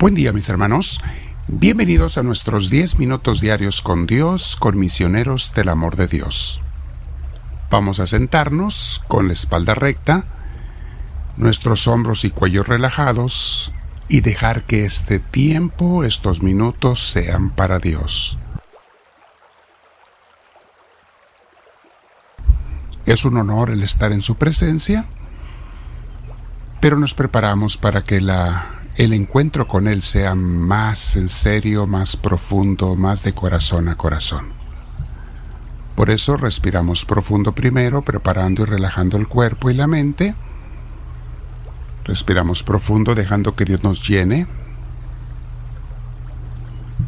Buen día mis hermanos, bienvenidos a nuestros 10 minutos diarios con Dios, con misioneros del amor de Dios. Vamos a sentarnos con la espalda recta, nuestros hombros y cuello relajados y dejar que este tiempo, estos minutos sean para Dios. Es un honor el estar en su presencia, pero nos preparamos para que la el encuentro con Él sea más en serio, más profundo, más de corazón a corazón. Por eso respiramos profundo primero, preparando y relajando el cuerpo y la mente. Respiramos profundo dejando que Dios nos llene.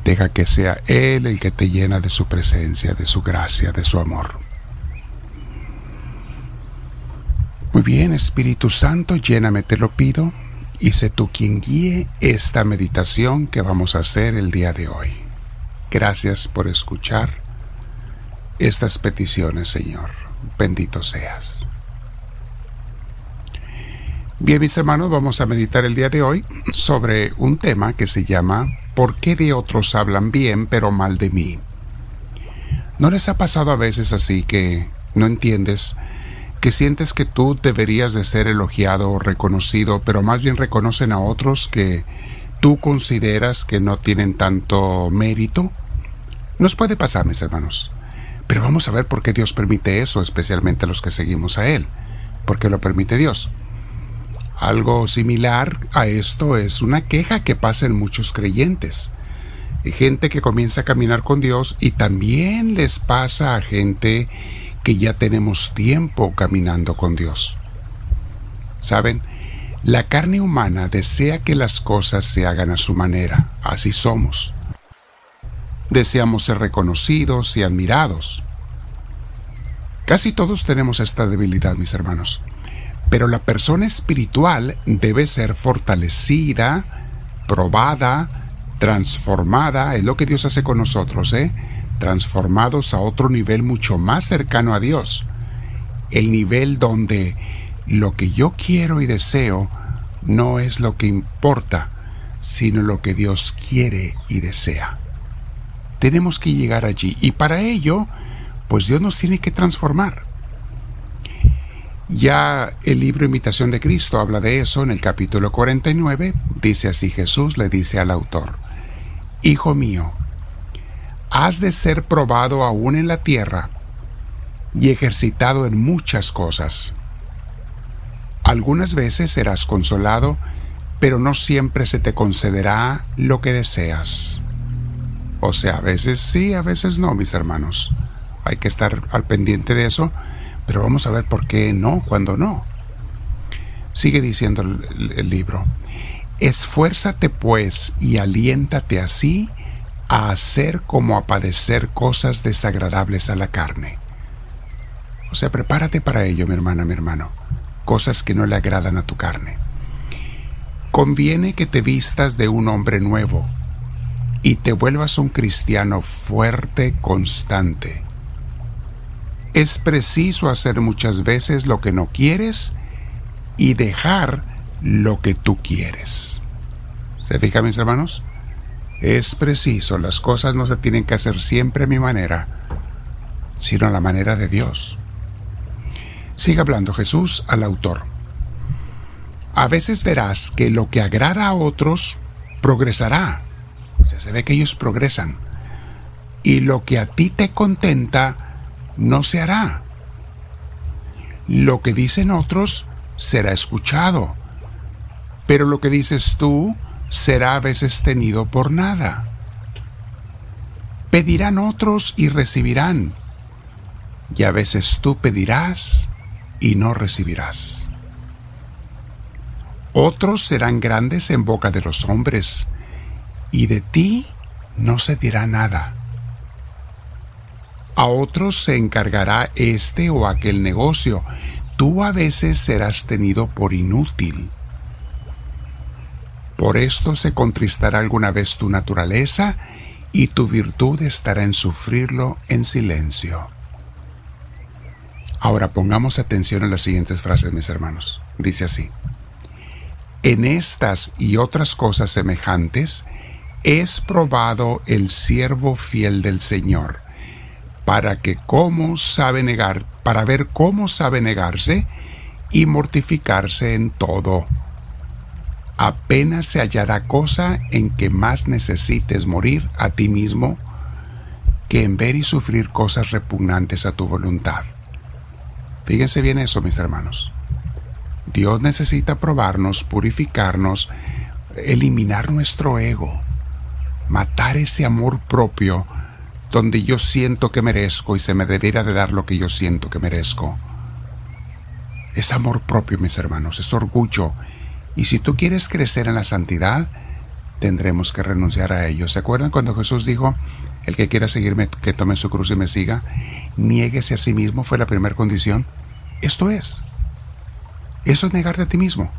Deja que sea Él el que te llena de su presencia, de su gracia, de su amor. Muy bien, Espíritu Santo, lléname, te lo pido y sé tú quien guíe esta meditación que vamos a hacer el día de hoy. Gracias por escuchar estas peticiones, Señor. Bendito seas. Bien, mis hermanos, vamos a meditar el día de hoy sobre un tema que se llama ¿Por qué de otros hablan bien pero mal de mí? ¿No les ha pasado a veces así que no entiendes que sientes que tú deberías de ser elogiado o reconocido, pero más bien reconocen a otros que tú consideras que no tienen tanto mérito? Nos puede pasar, mis hermanos. Pero vamos a ver por qué Dios permite eso, especialmente los que seguimos a Él. ¿Por qué lo permite Dios? Algo similar a esto es una queja que pasa en muchos creyentes. Hay gente que comienza a caminar con Dios y también les pasa a gente que ya tenemos tiempo caminando con Dios. ¿Saben? La carne humana desea que las cosas se hagan a su manera, así somos. Deseamos ser reconocidos y admirados. Casi todos tenemos esta debilidad, mis hermanos. Pero la persona espiritual debe ser fortalecida, probada, transformada, es lo que Dios hace con nosotros, ¿eh? Transformados a otro nivel mucho más cercano a Dios, el nivel donde lo que yo quiero y deseo no es lo que importa, sino lo que Dios quiere y desea. Tenemos que llegar allí y para ello, pues Dios nos tiene que transformar. Ya el libro Imitación de Cristo habla de eso en el capítulo 49, dice así Jesús le dice al autor, Hijo mío, has de ser probado aún en la tierra y ejercitado en muchas cosas. Algunas veces serás consolado, pero no siempre se te concederá lo que deseas. O sea, a veces sí, a veces no, mis hermanos. Hay que estar al pendiente de eso, pero vamos a ver por qué no, cuando no. Sigue diciendo el, el libro. Esfuérzate pues y aliéntate así a hacer como a padecer cosas desagradables a la carne. O sea, prepárate para ello, mi hermana, mi hermano, cosas que no le agradan a tu carne. Conviene que te vistas de un hombre nuevo y te vuelvas un cristiano fuerte, constante. Es preciso hacer muchas veces lo que no quieres y dejar lo que tú quieres. ¿Se fija, mis hermanos? Es preciso, las cosas no se tienen que hacer siempre a mi manera, sino a la manera de Dios. Sigue hablando Jesús al autor. A veces verás que lo que agrada a otros progresará. O sea, se ve que ellos progresan. Y lo que a ti te contenta no se hará. Lo que dicen otros será escuchado. Pero lo que dices tú será a veces tenido por nada. Pedirán otros y recibirán, y a veces tú pedirás y no recibirás. Otros serán grandes en boca de los hombres, y de ti no se dirá nada. A otros se encargará este o aquel negocio, tú a veces serás tenido por inútil por esto se contristará alguna vez tu naturaleza y tu virtud estará en sufrirlo en silencio. Ahora pongamos atención a las siguientes frases, mis hermanos. Dice así. En estas y otras cosas semejantes, es probado el siervo fiel del Señor, para que cómo sabe negar, para ver cómo sabe negarse y mortificarse en todo. Apenas se hallará cosa en que más necesites morir a ti mismo que en ver y sufrir cosas repugnantes a tu voluntad. Fíjense bien eso, mis hermanos. Dios necesita probarnos, purificarnos, eliminar nuestro ego, matar ese amor propio donde yo siento que merezco y se me debiera de dar lo que yo siento que merezco. Es amor propio, mis hermanos, es orgullo. Y si tú quieres crecer en la santidad, tendremos que renunciar a ello. ¿Se acuerdan cuando Jesús dijo, el que quiera seguirme, que tome su cruz y me siga? Niéguese a sí mismo, fue la primera condición. Esto es. Eso es negarte a ti mismo.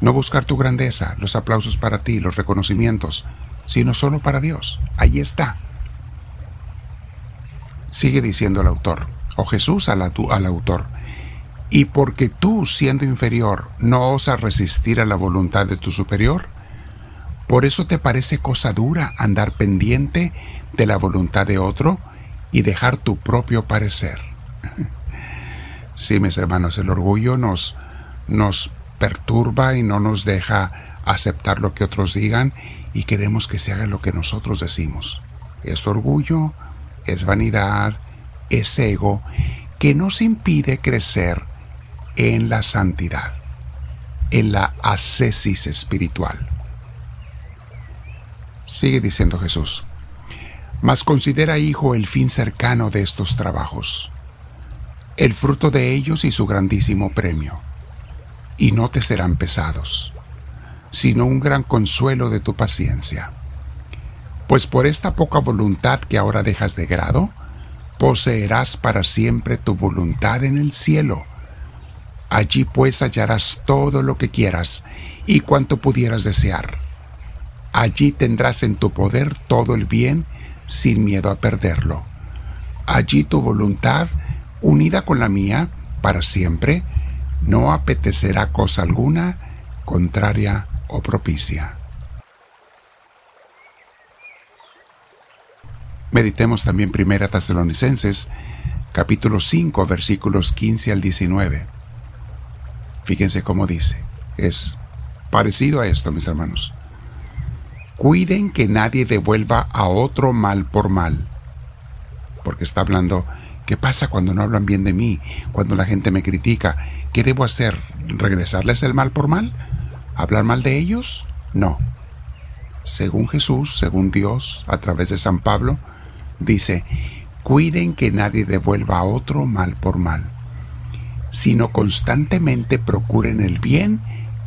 No buscar tu grandeza, los aplausos para ti, los reconocimientos, sino solo para Dios. Ahí está. Sigue diciendo el autor, o Jesús al autor, y porque tú, siendo inferior, no osas resistir a la voluntad de tu superior, por eso te parece cosa dura andar pendiente de la voluntad de otro y dejar tu propio parecer. Sí, mis hermanos, el orgullo nos, nos perturba y no nos deja aceptar lo que otros digan y queremos que se haga lo que nosotros decimos. Es orgullo, es vanidad, es ego, que nos impide crecer en la santidad, en la ascesis espiritual. Sigue diciendo Jesús, mas considera, hijo, el fin cercano de estos trabajos el fruto de ellos y su grandísimo premio, y no te serán pesados, sino un gran consuelo de tu paciencia. Pues por esta poca voluntad que ahora dejas de grado, poseerás para siempre tu voluntad en el cielo. Allí pues hallarás todo lo que quieras y cuanto pudieras desear. Allí tendrás en tu poder todo el bien sin miedo a perderlo. Allí tu voluntad unida con la mía para siempre, no apetecerá cosa alguna contraria o propicia. Meditemos también Primera Tesalonicenses, capítulo 5, versículos 15 al 19. Fíjense cómo dice. Es parecido a esto, mis hermanos. Cuiden que nadie devuelva a otro mal por mal. Porque está hablando ¿Qué pasa cuando no hablan bien de mí? Cuando la gente me critica. ¿Qué debo hacer? ¿Regresarles el mal por mal? ¿Hablar mal de ellos? No. Según Jesús, según Dios, a través de San Pablo, dice, cuiden que nadie devuelva a otro mal por mal, sino constantemente procuren el bien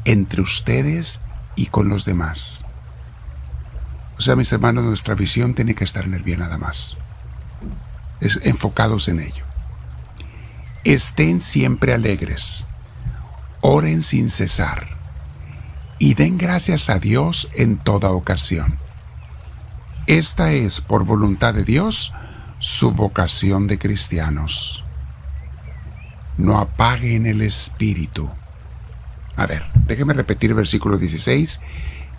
entre ustedes y con los demás. O sea, mis hermanos, nuestra visión tiene que estar en el bien nada más enfocados en ello. Estén siempre alegres, oren sin cesar y den gracias a Dios en toda ocasión. Esta es, por voluntad de Dios, su vocación de cristianos. No apaguen el espíritu. A ver, déjenme repetir el versículo 16,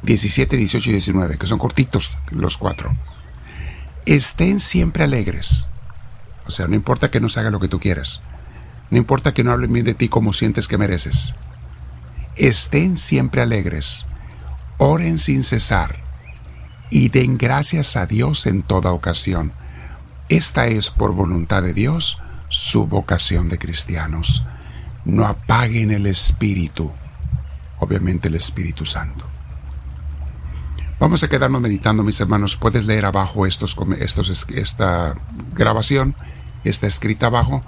17, 18 y 19, que son cortitos los cuatro. Estén siempre alegres, o sea, no importa que no se haga lo que tú quieras. No importa que no hablen bien de ti como sientes que mereces. Estén siempre alegres. Oren sin cesar. Y den gracias a Dios en toda ocasión. Esta es, por voluntad de Dios, su vocación de cristianos. No apaguen el Espíritu. Obviamente el Espíritu Santo. Vamos a quedarnos meditando, mis hermanos. Puedes leer abajo estos, estos, esta grabación está escrita abajo,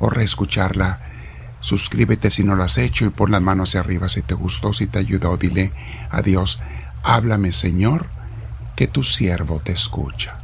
o reescucharla. Suscríbete si no lo has hecho y pon las manos hacia arriba si te gustó, si te ayudó. Dile a Dios, háblame Señor, que tu siervo te escucha.